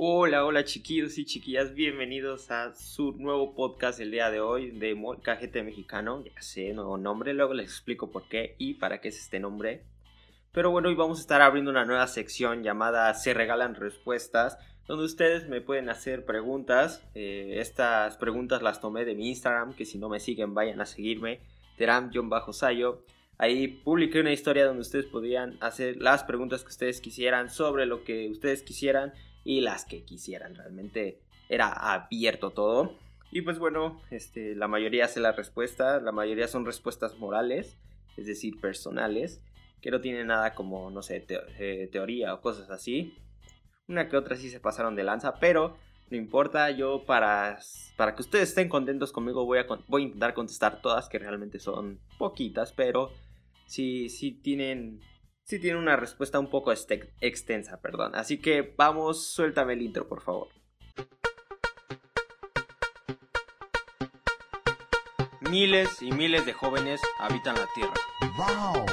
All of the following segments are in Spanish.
Hola, hola chiquillos y chiquillas, bienvenidos a su nuevo podcast el día de hoy de Cajete Mexicano. Ya sé, nuevo nombre, luego les explico por qué y para qué es este nombre. Pero bueno, hoy vamos a estar abriendo una nueva sección llamada Se Regalan Respuestas, donde ustedes me pueden hacer preguntas. Eh, estas preguntas las tomé de mi Instagram, que si no me siguen vayan a seguirme, teram-sayo. Ahí publiqué una historia donde ustedes podían hacer las preguntas que ustedes quisieran sobre lo que ustedes quisieran y las que quisieran. Realmente era abierto todo. Y pues bueno, este, la mayoría hace la respuesta, la mayoría son respuestas morales, es decir, personales, que no tienen nada como, no sé, eh, teoría o cosas así. Una que otra sí se pasaron de lanza, pero no importa, yo para, para que ustedes estén contentos conmigo voy a, voy a intentar contestar todas, que realmente son poquitas, pero si sí tienen sí tiene una respuesta un poco extensa, perdón. Así que vamos, suéltame el intro, por favor. Miles y miles de jóvenes habitan la Tierra. ¡Wow!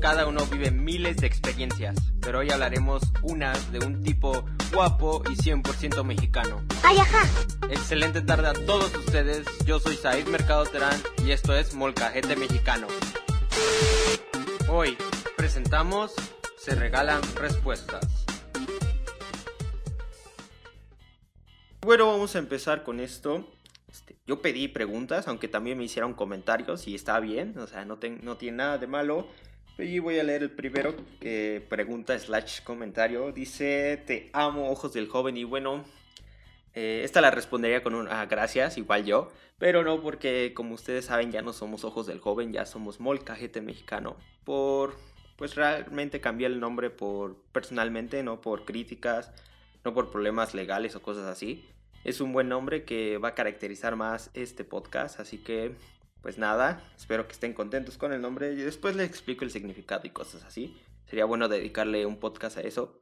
Cada uno vive miles de experiencias, pero hoy hablaremos una de un tipo guapo y 100% mexicano. ¡Ay, ajá! Excelente tarde a todos ustedes, yo soy Said Mercado Terán y esto es Molcajete Mexicano. Hoy presentamos Se Regalan Respuestas. Bueno, vamos a empezar con esto. Este, yo pedí preguntas, aunque también me hicieron comentarios y está bien, o sea, no, tiene nada de malo. Y voy a leer el primero que pregunta slash comentario. Dice, te amo, ojos del joven. Y bueno, eh, esta la respondería con un ah, gracias, igual yo. Pero no porque, como ustedes saben, ya no somos ojos del joven, ya somos molcajete mexicano. Por pues realmente cambié el nombre por personalmente, no por críticas, no por problemas legales o cosas así. Es un buen nombre que va a caracterizar más este podcast, así que pues nada, espero que estén contentos con el nombre y después les explico el significado y cosas así. Sería bueno dedicarle un podcast a eso.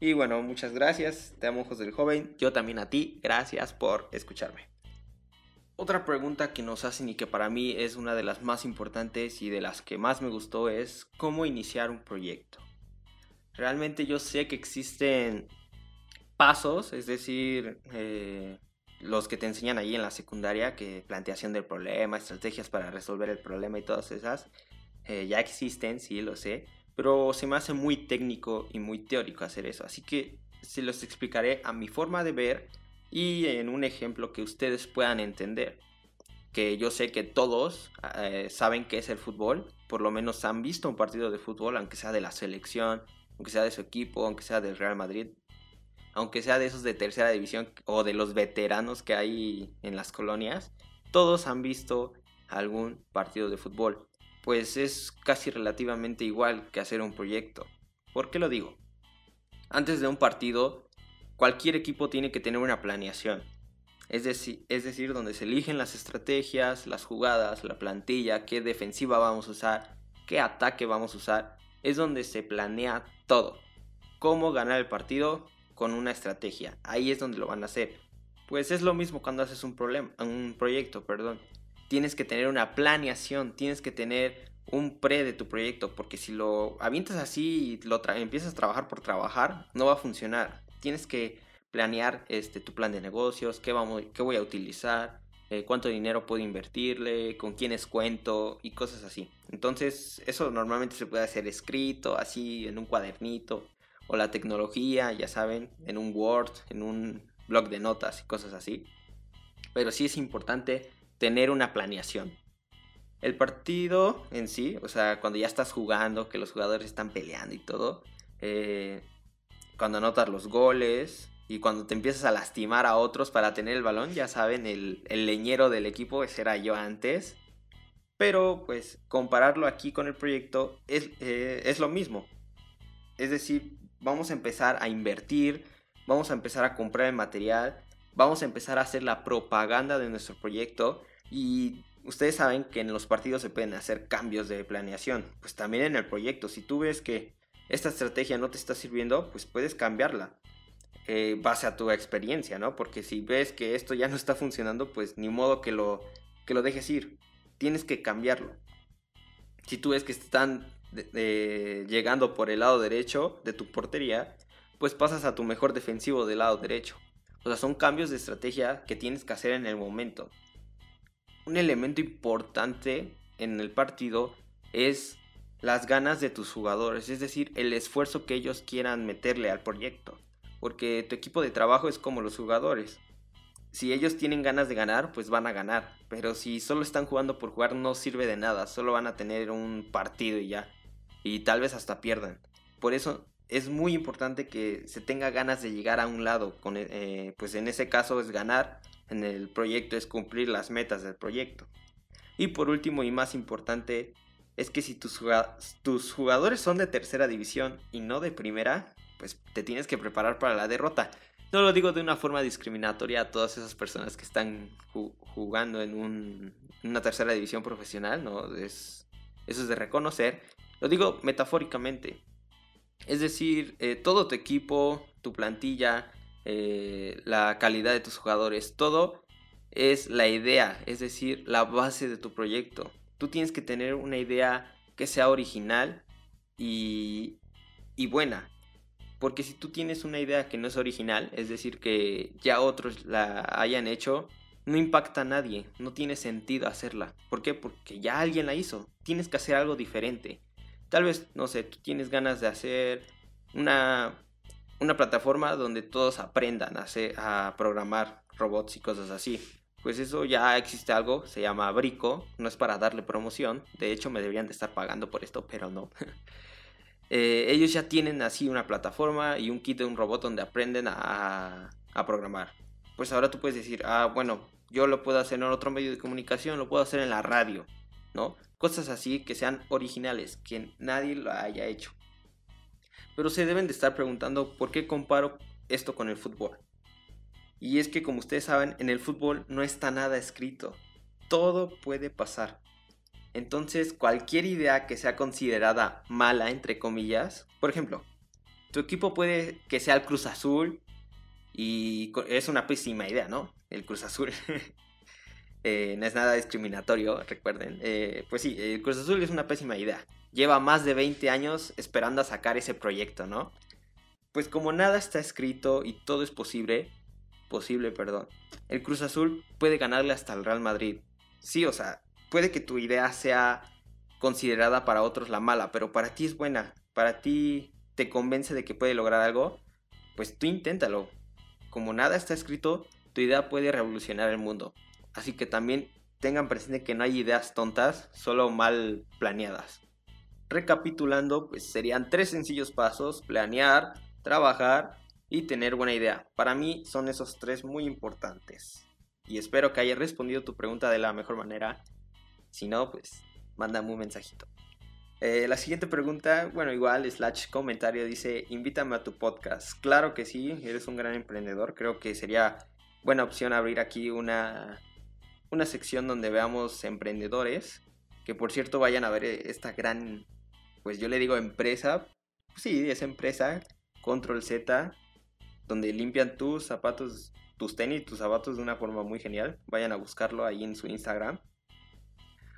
Y bueno, muchas gracias, te amo ojos del joven, yo también a ti, gracias por escucharme. Otra pregunta que nos hacen y que para mí es una de las más importantes y de las que más me gustó es cómo iniciar un proyecto. Realmente yo sé que existen pasos, es decir, eh, los que te enseñan ahí en la secundaria, que planteación del problema, estrategias para resolver el problema y todas esas, eh, ya existen, sí, lo sé, pero se me hace muy técnico y muy teórico hacer eso, así que se los explicaré a mi forma de ver y en un ejemplo que ustedes puedan entender. Que yo sé que todos eh, saben qué es el fútbol, por lo menos han visto un partido de fútbol, aunque sea de la selección, aunque sea de su equipo, aunque sea del Real Madrid, aunque sea de esos de tercera división o de los veteranos que hay en las colonias, todos han visto algún partido de fútbol. Pues es casi relativamente igual que hacer un proyecto. ¿Por qué lo digo? Antes de un partido cualquier equipo tiene que tener una planeación. Es decir, es decir, donde se eligen las estrategias, las jugadas, la plantilla, qué defensiva vamos a usar, qué ataque vamos a usar. Es donde se planea todo. Cómo ganar el partido con una estrategia. Ahí es donde lo van a hacer. Pues es lo mismo cuando haces un, problema, un proyecto, perdón. Tienes que tener una planeación, tienes que tener un pre de tu proyecto, porque si lo avientas así y lo empiezas a trabajar por trabajar, no va a funcionar tienes que planear este, tu plan de negocios, qué, vamos, qué voy a utilizar, eh, cuánto dinero puedo invertirle, con quiénes cuento y cosas así. Entonces eso normalmente se puede hacer escrito, así en un cuadernito, o la tecnología, ya saben, en un Word, en un blog de notas y cosas así. Pero sí es importante tener una planeación. El partido en sí, o sea, cuando ya estás jugando, que los jugadores están peleando y todo, eh, cuando anotas los goles y cuando te empiezas a lastimar a otros para tener el balón, ya saben, el, leñero del equipo, ese era yo antes. Pero pues compararlo aquí con el proyecto es, eh, es lo mismo. Es decir, vamos a empezar a invertir, vamos a empezar a comprar el material, vamos a empezar a hacer la propaganda de nuestro proyecto y ustedes saben que en los partidos se pueden hacer cambios de planeación. Pues también en el proyecto, si tú ves que esta estrategia no te está sirviendo, pues puedes cambiarla. Eh, base a tu experiencia, ¿no? Porque si ves que esto ya no está funcionando, pues ni modo que lo, que lo dejes ir. Tienes que cambiarlo. Si tú ves que están llegando por el lado derecho de tu portería, pues pasas a tu mejor defensivo del lado derecho. O sea, son cambios de estrategia que tienes que hacer en el momento. Un elemento importante en el partido es las ganas de tus jugadores, es decir, el esfuerzo que ellos quieran meterle al proyecto. Porque tu equipo de trabajo es como los jugadores. Si ellos tienen ganas de ganar, pues van a ganar. Pero si solo están jugando por jugar, no sirve de nada. Solo van a tener un partido y ya. Y tal vez hasta pierdan. Por eso es muy importante que se tenga ganas de llegar a un lado. Eh, pues en ese caso es ganar. En el proyecto es cumplir las metas del proyecto. Y por último y más importante es que si tus, jugadores son de tercera división y no de primera, pues te tienes que preparar para la derrota. No lo digo de una forma discriminatoria a todas esas personas que están jugando en una tercera división profesional, ¿no? Es, eso es de reconocer. Lo digo metafóricamente. Es decir, eh, todo tu equipo, tu plantilla, eh, la calidad de tus jugadores, todo es la idea, es decir, la base de tu proyecto. Tú tienes que tener una idea que sea original y, y buena. Porque si tú tienes una idea que no es original, es decir, que ya otros la hayan hecho, no impacta a nadie, no tiene sentido hacerla. ¿Por qué? Porque ya alguien la hizo. Tienes que hacer algo diferente. Tal vez, no sé, tú tienes ganas de hacer una, una plataforma donde todos aprendan a, hacer, a programar robots y cosas así. Pues eso ya existe algo, se llama Brico, no es para darle promoción, de hecho me deberían de estar pagando por esto, pero no. Eh, ellos ya tienen así una plataforma y un kit de un robot donde aprenden a, a programar. Pues ahora tú puedes decir, ah, bueno, yo lo puedo hacer en otro medio de comunicación, lo puedo hacer en la radio, ¿no? Cosas así que sean originales, que nadie lo haya hecho. Pero se deben de estar preguntando por qué comparo esto con el fútbol. Y es que como ustedes saben, en el fútbol no está nada escrito. Todo puede pasar. Entonces, cualquier idea que sea considerada mala, entre comillas, por ejemplo, tu equipo puede que sea el Cruz Azul y es una pésima idea, ¿no? El Cruz Azul. Eh, no es nada discriminatorio, recuerden. Eh, pues sí, el Cruz Azul es una pésima idea. Lleva más de 20 años esperando a sacar ese proyecto, ¿no? Pues como nada está escrito y todo es posible, posible, perdón, el Cruz Azul puede ganarle hasta el Real Madrid. Sí, o sea, puede que tu idea sea considerada para otros la mala, pero para ti es buena, para ti te convence de que puede lograr algo, pues tú inténtalo. Como nada está escrito, tu idea puede revolucionar el mundo. Así que también tengan presente que no hay ideas tontas, solo mal planeadas. Recapitulando, pues serían tres sencillos pasos, planear, trabajar y tener buena idea. Para mí son esos tres muy importantes. Y espero que haya respondido tu pregunta de la mejor manera. Si no, pues mándame un mensajito. Eh, la siguiente pregunta, bueno, igual, slash comentario, dice, invítame a tu podcast. Claro que sí, eres un gran emprendedor. Creo que sería buena opción abrir aquí una una sección donde veamos emprendedores, que por cierto vayan a ver esta gran, pues yo le digo empresa, sí, es empresa, Control Z, donde limpian tus zapatos, tus tenis, tus zapatos de una forma muy genial. Vayan a buscarlo ahí en su Instagram.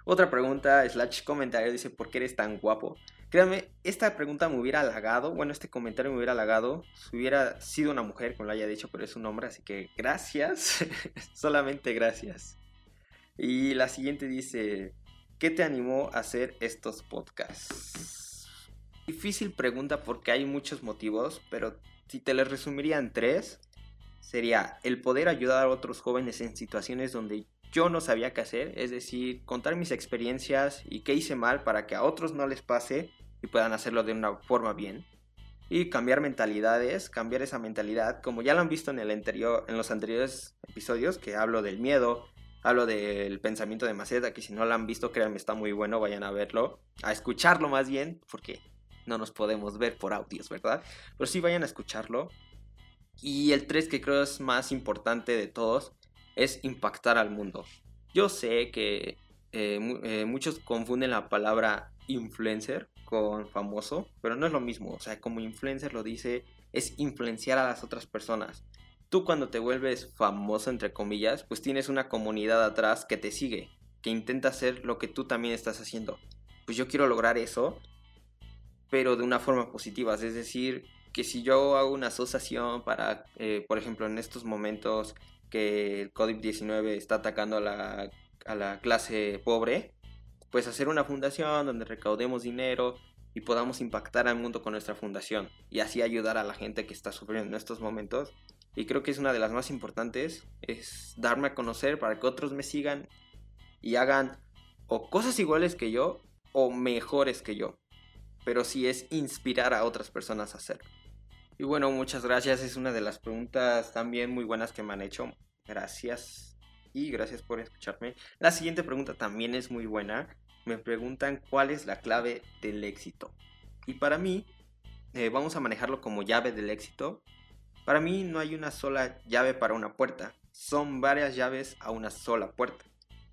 Otra pregunta, slash comentario, dice, ¿por qué eres tan guapo? Créanme, esta pregunta me hubiera halagado, bueno, este comentario me hubiera halagado si hubiera sido una mujer, como lo haya dicho, pero es un hombre, así que gracias, solamente gracias. Y la siguiente dice, ¿qué te animó a hacer estos podcasts? Difícil pregunta porque hay muchos motivos, pero si te les resumiría en tres, sería el poder ayudar a otros jóvenes en situaciones donde yo no sabía qué hacer, es decir, contar mis experiencias y qué hice mal para que a otros no les pase y puedan hacerlo de una forma bien. Y cambiar mentalidades, cambiar esa mentalidad, como ya lo han visto en, el anterior, en los anteriores episodios, que hablo del miedo, Hablo del pensamiento de Maceta, que si no lo han visto, créanme, está muy bueno, vayan a verlo, a escucharlo más bien, porque no nos podemos ver por audios, ¿verdad? Pero sí vayan a escucharlo. Y el 3 que creo es más importante de todos es impactar al mundo. Yo sé que eh, eh, muchos confunden la palabra influencer con famoso, pero no es lo mismo. O sea, como influencer lo dice, es influenciar a las otras personas tú cuando te vuelves famoso, entre comillas, pues tienes una comunidad atrás que te sigue, que intenta hacer lo que tú también estás haciendo. Pues yo quiero lograr eso, pero de una forma positiva, es decir, que si yo hago una asociación para, eh, por ejemplo, en estos momentos que el COVID-19 está atacando a la, a la clase pobre, pues hacer una fundación donde recaudemos dinero y podamos impactar al mundo con nuestra fundación y así ayudar a la gente que está sufriendo en estos momentos. Y creo que es una de las más importantes, es darme a conocer para que otros me sigan y hagan o cosas iguales que yo o mejores que yo. Pero sí es inspirar a otras personas a hacerlo. Y bueno, muchas gracias. Es una de las preguntas también muy buenas que me han hecho. Gracias. Y gracias por escucharme. La siguiente pregunta también es muy buena. Me preguntan cuál es la clave del éxito. Y para mí, eh, vamos a manejarlo como llave del éxito. Para mí no hay una sola llave para una puerta. Son varias llaves a una sola puerta.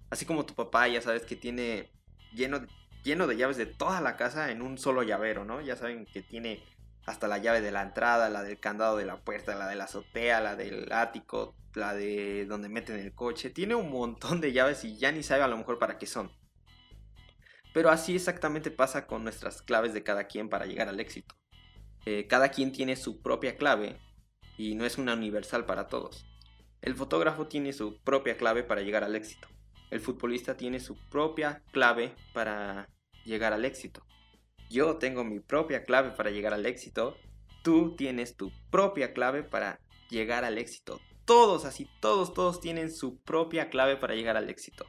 Así como tu papá ya sabes que tiene lleno, lleno de llaves de toda la casa en un solo llavero, ¿no? Ya saben que tiene hasta la llave de la entrada, la del candado de la puerta, la de la azotea, la del ático, la de donde meten el coche. Tiene un montón de llaves y ya ni sabe a lo mejor para qué son. Pero así exactamente pasa con nuestras claves de cada quien para llegar al éxito. Eh, cada quien tiene su propia clave y no es una universal para todos. El fotógrafo tiene su propia clave para llegar al éxito. El futbolista tiene su propia clave para llegar al éxito. Yo tengo mi propia clave para llegar al éxito. Tú tienes tu propia clave para llegar al éxito. Todos, así, todos, todos tienen su propia clave para llegar al éxito.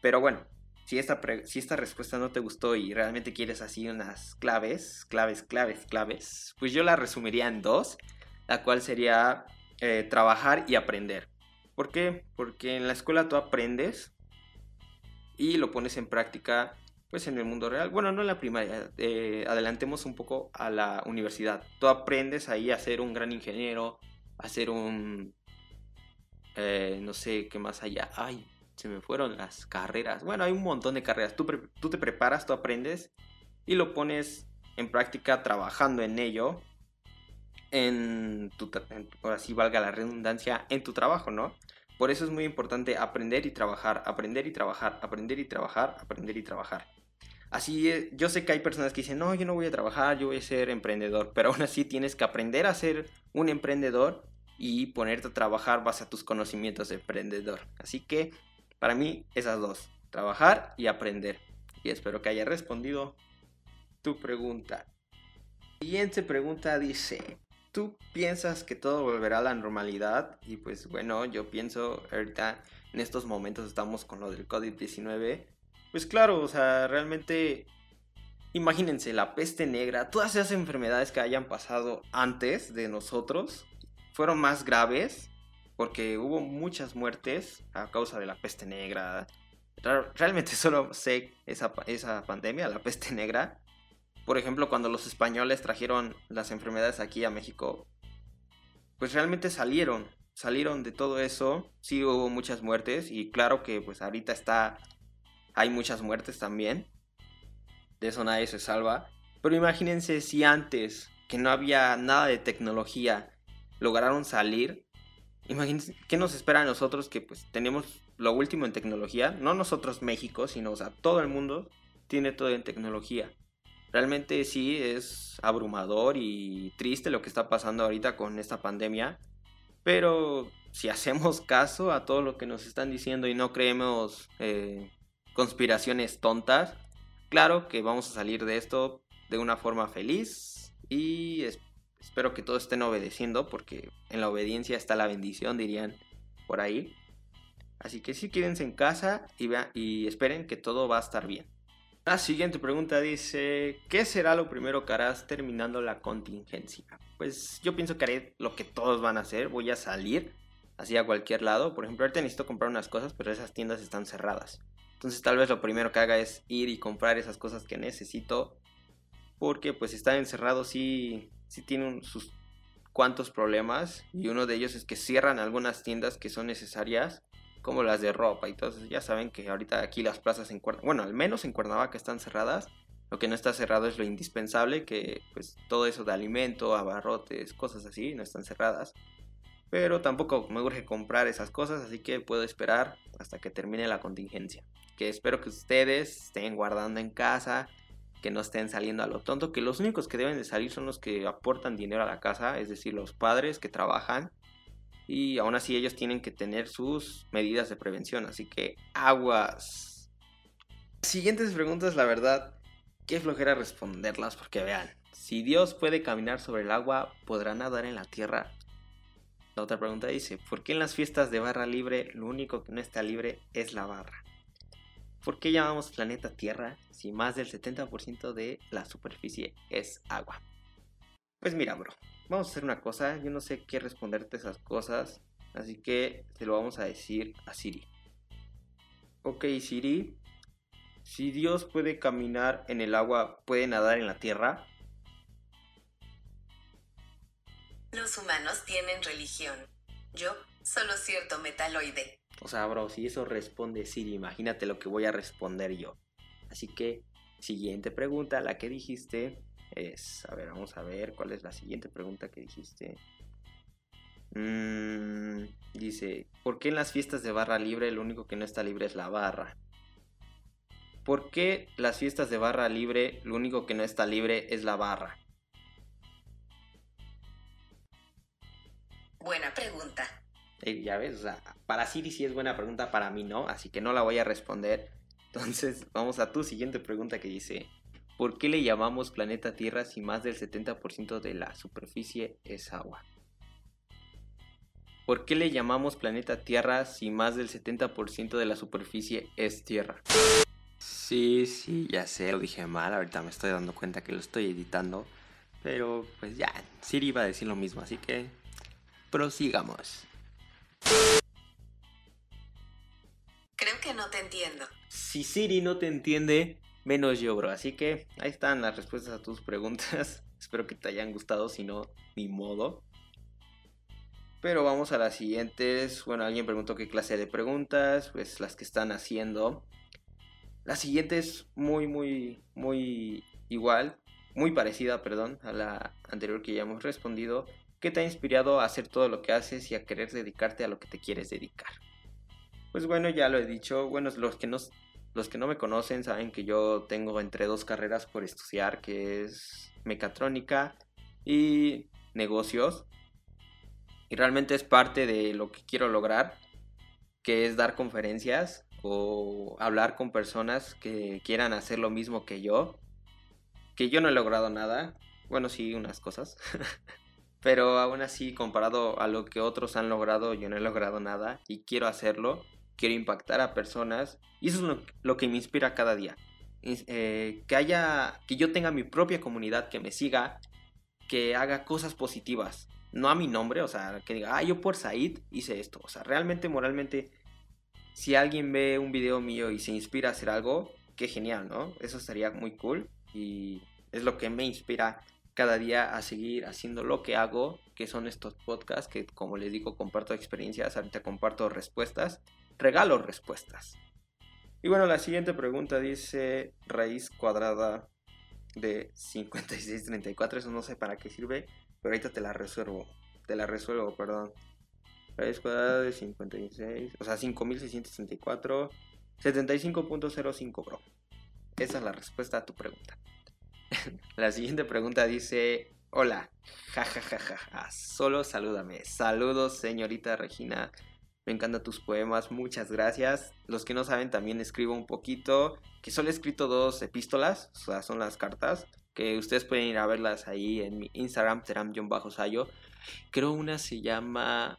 Pero bueno, si esta, si esta respuesta no te gustó y realmente quieres así unas claves, claves, claves, claves, pues yo la resumiría en dos, la cual sería eh, trabajar y aprender. ¿Por qué? Porque en la escuela tú aprendes y lo pones en práctica pues en el mundo real. Bueno, no en la primaria, eh, adelantemos un poco a la universidad. Tú aprendes ahí a ser un gran ingeniero, a ser un... Eh, no sé qué más allá. Ay, se me fueron las carreras. Bueno, hay un montón de carreras. Tú, tú te preparas, tú aprendes y lo pones en práctica trabajando en ello. En tu, por así valga la redundancia, en tu trabajo, ¿no? Por eso es muy importante aprender y trabajar, aprender y trabajar, aprender y trabajar, aprender y trabajar. Así, eh, yo sé que hay personas que dicen, no, yo no voy a trabajar, yo voy a ser emprendedor, pero aún así tienes que aprender a ser un emprendedor y ponerte a trabajar base a tus conocimientos de emprendedor. Así que, para mí, esas dos, trabajar y aprender. Y espero que haya respondido tu pregunta. Siguiente pregunta dice, ¿tú piensas que todo volverá a la normalidad? Y pues bueno, yo pienso ahorita en estos momentos estamos con lo del COVID-19 pues claro, o sea, realmente imagínense la peste negra, todas esas enfermedades que hayan pasado antes de nosotros fueron más graves porque hubo muchas muertes a causa de la peste negra. Realmente solo sé esa, esa pandemia, la peste negra. Por ejemplo, cuando los españoles trajeron las enfermedades aquí a México, pues realmente salieron, salieron de todo eso. Sí hubo muchas muertes y claro que pues ahorita está hay muchas muertes también. De eso nadie se salva. Pero imagínense si antes, que no había nada de tecnología, lograron salir. Imagínense qué nos espera a nosotros que pues tenemos lo último en tecnología. No nosotros México, sino o sea, todo el mundo tiene todo en tecnología. Realmente sí es abrumador y triste lo que está pasando ahorita con esta pandemia. Pero si hacemos caso a todo lo que nos están diciendo y no creemos eh, conspiraciones tontas. Claro que vamos a salir de esto de una forma feliz y espero que todos estén obedeciendo porque en la obediencia está la bendición, dirían por ahí. Así que sí, quédense en casa y, y esperen que todo va a estar bien. La siguiente pregunta dice, ¿qué será lo primero que harás terminando la contingencia? Pues yo pienso que haré lo que todos van a hacer, voy a salir así a cualquier lado. Por ejemplo, ahorita necesito comprar unas cosas, pero esas tiendas están cerradas. Entonces tal vez lo primero que haga es ir y comprar esas cosas que necesito. Porque pues estar encerrado sí, sí tiene sus cuantos problemas. Y uno de ellos es que cierran algunas tiendas que son necesarias. Como las de ropa y todo Ya saben que ahorita aquí las plazas en Cuernavaca, bueno, al menos en Cuernavaca están cerradas. Lo que no está cerrado es lo indispensable, que pues todo eso de alimento, abarrotes, cosas así, no están cerradas. Pero tampoco me urge comprar esas cosas, así que puedo esperar hasta que termine la contingencia. Que espero que ustedes estén guardando en casa, que no estén saliendo a lo tonto, que los únicos que deben de salir son los que aportan dinero a la casa, es decir, los padres que trabajan y aún así ellos tienen que tener sus medidas de prevención, así que aguas. Siguientes preguntas, la verdad, qué flojera responderlas porque vean, si Dios puede caminar sobre el agua, ¿podrá nadar en la tierra? La otra pregunta dice, ¿por qué en las fiestas de barra libre lo único que no está libre es la barra? ¿Por qué llamamos planeta Tierra si más del 70% de la superficie es agua? Pues mira, bro, vamos a hacer una cosa, yo no sé qué responderte esas cosas, así que se lo vamos a decir a Siri. Ok, Siri, si Dios puede caminar en el agua, ¿puede nadar en la tierra? Los humanos tienen religión. Yo solo cierto metaloide. O sea, bro, si eso responde Siri, imagínate lo que voy a responder yo. Así que, siguiente pregunta, la que dijiste es, a ver, vamos a ver cuál es la siguiente pregunta que dijiste. Mm, dice, ¿por qué en las fiestas de barra libre lo único que no está libre es la barra? ¿Por qué las fiestas de barra libre lo único que no está libre es la barra? Buena pregunta. Ya ves, o sea, para Siri sí es buena pregunta, para mí no, así que no la voy a responder. Entonces, vamos a tu siguiente pregunta que dice, ¿por qué le llamamos planeta Tierra si más del 70% de la superficie es agua? ¿Por qué le llamamos planeta Tierra si más del 70% de la superficie es tierra? Sí, sí, ya sé, lo dije mal, ahorita me estoy dando cuenta que lo estoy editando, pero pues ya, Siri iba a decir lo mismo, así que prosigamos. Creo que no te entiendo. Si Siri no te entiende, menos yo, bro. Así que ahí están las respuestas a tus preguntas. Espero que te hayan gustado, si no, ni modo. Pero vamos a las siguientes. Bueno, alguien preguntó qué clase de preguntas, pues las que están haciendo. La siguiente es muy, muy, muy igual, muy parecida, perdón, a la anterior que ya hemos respondido. ¿Qué te ha inspirado a hacer todo lo que haces y a querer dedicarte a lo que te quieres dedicar? Pues bueno, ya lo he dicho. Bueno, los que no, los que no me conocen saben que yo tengo entre dos carreras por estudiar, que es mecatrónica y negocios. Y realmente es parte de lo que quiero lograr, que es dar conferencias o hablar con personas que quieran hacer lo mismo que yo. Que yo no he logrado nada. Bueno, sí, unas cosas. Pero aún así, comparado a lo que otros han logrado, yo no he logrado nada y quiero hacerlo. Quiero impactar a personas y eso es lo, que me inspira cada día. Eh, que haya, que yo tenga mi propia comunidad que me siga, que haga cosas positivas. No a mi nombre, o sea, que diga, ah, yo por Said hice esto. O sea, realmente, moralmente, si alguien ve un video mío y se inspira a hacer algo, qué genial, ¿no? Eso estaría muy cool y es lo que me inspira cada día a seguir haciendo lo que hago, que son estos podcasts, que como les digo, comparto experiencias, ahorita comparto respuestas, regalo respuestas. Y bueno, la siguiente pregunta dice raíz cuadrada de 5634, eso no sé para qué sirve, pero ahorita te la resuelvo, te la resuelvo, perdón. Raíz cuadrada de 56, o sea, 5634, 75.05, bro. Esa es la respuesta a tu pregunta. La siguiente pregunta dice, hola, jajajaja, solo salúdame. Saludos, señorita Regina. Me encantan tus poemas, muchas gracias. Los que no saben, también escribo un poquito, que solo he escrito dos epístolas, o sea, son las cartas, que ustedes pueden ir a verlas ahí en mi Instagram, teram-sayo. Creo una se llama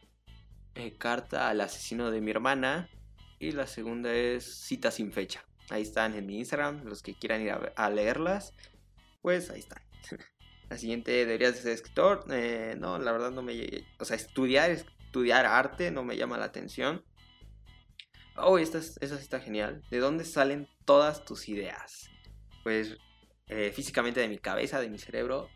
eh, Carta al asesino de mi hermana y la segunda es Cita sin fecha. Ahí están en mi Instagram, los que quieran ir a leerlas pues ahí está. La siguiente, ¿deberías ser escritor? Eh, no, la verdad no me... O sea, estudiar, estudiar arte no me llama la atención. Oh, esta, sí está genial. ¿De dónde salen todas tus ideas? Pues eh, físicamente de mi cabeza, de mi cerebro.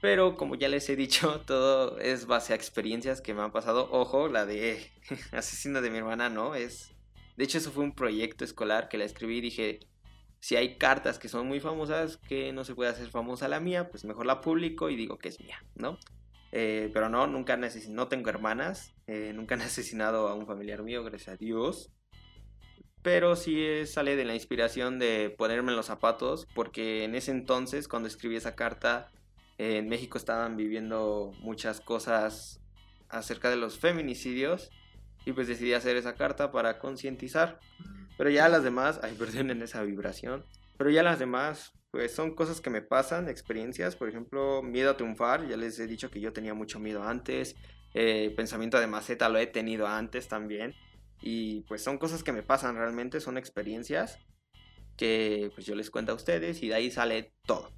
Pero como ya les he dicho, todo es base a experiencias que me han pasado. Ojo, la de asesino de mi hermana no, es... De hecho, eso fue un proyecto escolar que la escribí y dije, si hay cartas que son muy famosas que no se puede hacer famosa la mía, pues mejor la publico y digo que es mía, ¿no? Eh, pero no, nunca no tengo hermanas, eh, nunca han asesinado a un familiar mío, gracias a Dios. pero sí sale de la inspiración de ponerme en los zapatos, porque en ese entonces, cuando escribí esa carta, en México estaban viviendo muchas cosas acerca de los feminicidios y pues decidí hacer esa carta para concientizar. Pero ya las demás, ay, en esa vibración, pero ya las demás, pues son cosas que me pasan, experiencias, por ejemplo, miedo a triunfar, ya les he dicho que yo tenía mucho miedo antes, eh, pensamiento de maceta lo he tenido antes también, y pues son cosas que me pasan realmente, son experiencias que pues yo les cuento a ustedes y de ahí sale todo.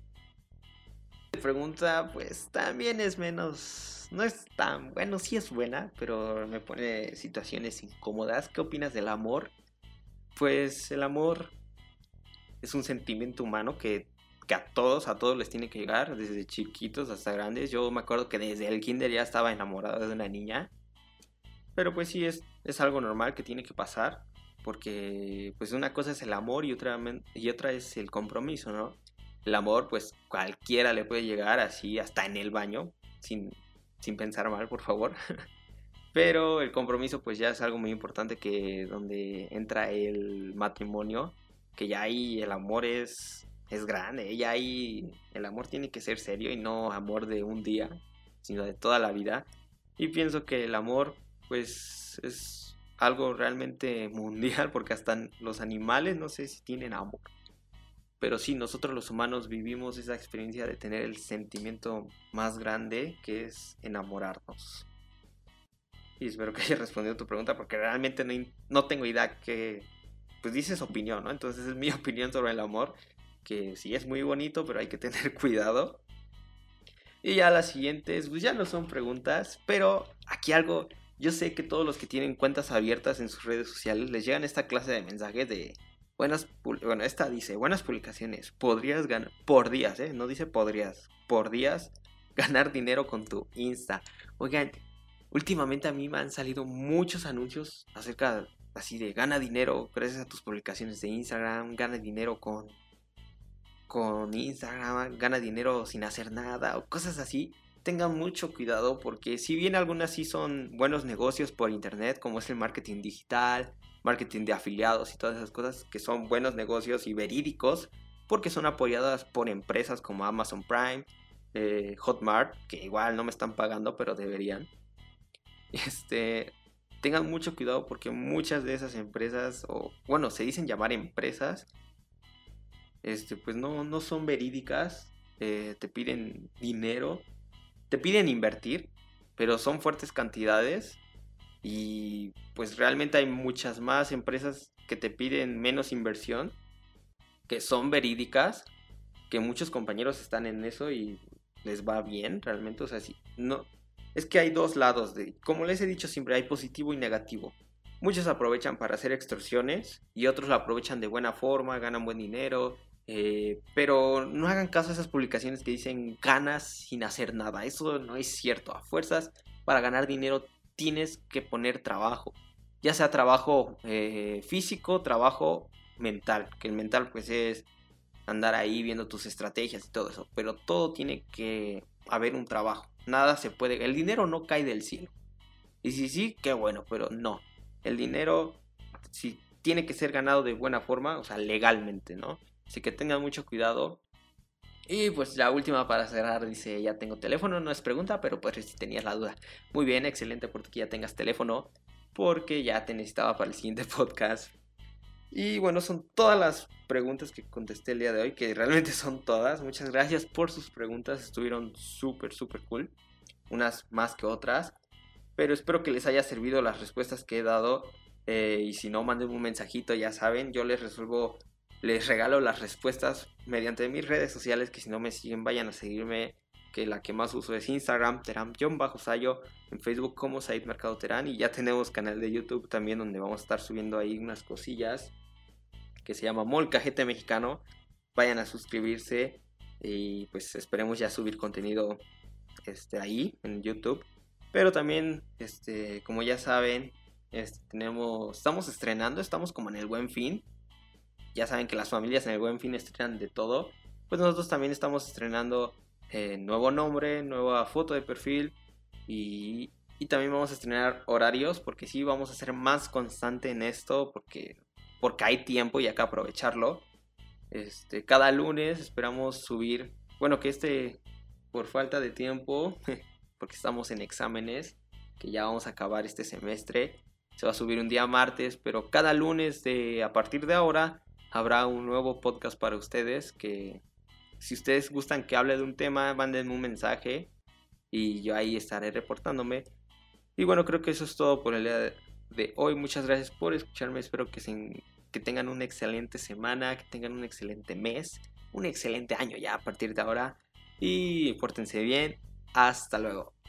La pregunta pues también es menos, no es tan, bueno, sí es buena, pero me pone situaciones incómodas. ¿Qué opinas del amor? Pues el amor es un sentimiento humano que, que a todos, a todos les tiene que llegar, desde chiquitos hasta grandes. Yo me acuerdo que desde el kinder ya estaba enamorado de una niña. Pero pues sí, es, es algo normal que tiene que pasar. Porque pues una cosa es el amor y otra, y otra es el compromiso, ¿no? El amor pues cualquiera le puede llegar así hasta en el baño, sin, sin pensar mal, por favor. Pero el compromiso pues ya es algo muy importante que donde entra el matrimonio que ya ahí el amor es, es grande, ya ahí el amor tiene que ser serio y no amor de un día, sino de toda la vida. Y pienso que el amor, pues, es algo realmente mundial, porque hasta los animales no sé si tienen amor. Pero sí, nosotros los humanos vivimos esa experiencia de tener el sentimiento más grande que es enamorarnos. Y espero que haya respondido tu pregunta porque realmente no, no tengo idea que pues dices opinión, ¿no? Entonces es mi opinión sobre el amor, que sí es muy bonito, pero hay que tener cuidado. Y ya las siguientes, pues ya no son preguntas, pero aquí algo, yo sé que todos los que tienen cuentas abiertas en sus redes sociales les llegan esta clase de mensajes de buenas, bueno, esta dice, buenas publicaciones, podrías ganar, por días, ¿eh? No dice podrías, por días ganar dinero con tu Insta. Oigan, últimamente a mí me han salido muchos anuncios acerca así de gana dinero gracias a tus publicaciones de Instagram, gana dinero con con Instagram, gana dinero sin hacer nada o cosas así. Tengan mucho cuidado porque si bien algunas sí son buenos negocios por internet, como es el marketing digital, marketing de afiliados y todas esas cosas que son buenos negocios y verídicos, porque son apoyadas por empresas como Amazon Prime, eh, Hotmart, que igual no me están pagando, pero deberían. Este, tengan mucho cuidado porque muchas de esas empresas, o bueno, se dicen llamar empresas, este, pues no, no son verídicas, eh, te piden dinero, te piden invertir, pero son fuertes cantidades y pues realmente hay muchas más empresas que te piden menos inversión, que son verídicas, que muchos compañeros están en eso y les va bien realmente, o sea, si no, es que hay dos lados de, como les he dicho siempre, hay positivo y negativo. Muchos aprovechan para hacer extorsiones y otros lo aprovechan de buena forma, ganan buen dinero, eh, pero no hagan caso a esas publicaciones que dicen ganas sin hacer nada. Eso no es cierto. A fuerzas, para ganar dinero tienes que poner trabajo. Ya sea trabajo eh, físico, trabajo mental. Que el mental pues es andar ahí viendo tus estrategias y todo eso. Pero todo tiene que haber un trabajo. Nada se puede, el dinero no cae del cielo. Y si sí, qué bueno, pero no. El dinero si tiene que ser ganado de buena forma, o sea, legalmente, ¿no? Así que tengan mucho cuidado. Y pues la última para cerrar dice, ya tengo teléfono, no es pregunta, pero pues si tenías la duda. Muy bien, excelente porque ya tengas teléfono, porque ya te necesitaba para el siguiente podcast. Y bueno, son todas las preguntas que contesté el día de hoy, que realmente son todas. Muchas gracias por sus preguntas, estuvieron súper, súper cool. Unas más que otras. Pero espero que les haya servido las respuestas que he dado. Eh, y si no, manden un mensajito, ya saben, yo les resuelvo, les regalo las respuestas mediante mis redes sociales, que si no me siguen, vayan a seguirme que la que más uso es Instagram, Teram-Sayo, en Facebook como Said Mercado Terán y ya tenemos canal de YouTube también donde vamos a estar subiendo ahí unas cosillas que se llama Molcajete Mexicano. Vayan a suscribirse y pues esperemos ya subir contenido este, ahí en YouTube. Pero también, este, como ya saben, este, tenemos, estamos estrenando, estamos como en el Buen Fin. Ya saben que las familias en el Buen Fin estrenan de todo. Pues nosotros también estamos estrenando eh, nuevo nombre, nueva foto de perfil y, y, también vamos a estrenar horarios porque sí vamos a ser más constante en esto porque porque hay tiempo y hay que aprovecharlo. Este, cada lunes esperamos subir, bueno, que este, por falta de tiempo, porque estamos en exámenes, que ya vamos a acabar este semestre, se va a subir un día martes, pero cada lunes de a partir de ahora habrá un nuevo podcast para ustedes que si ustedes gustan que hable de un tema, mándenme un mensaje y yo ahí estaré reportándome. Y bueno, creo que eso es todo por el día de hoy. Muchas gracias por escucharme. Espero que, tengan una excelente semana, que tengan un excelente mes, un excelente año ya a partir de ahora. Y pórtense bien. Hasta luego.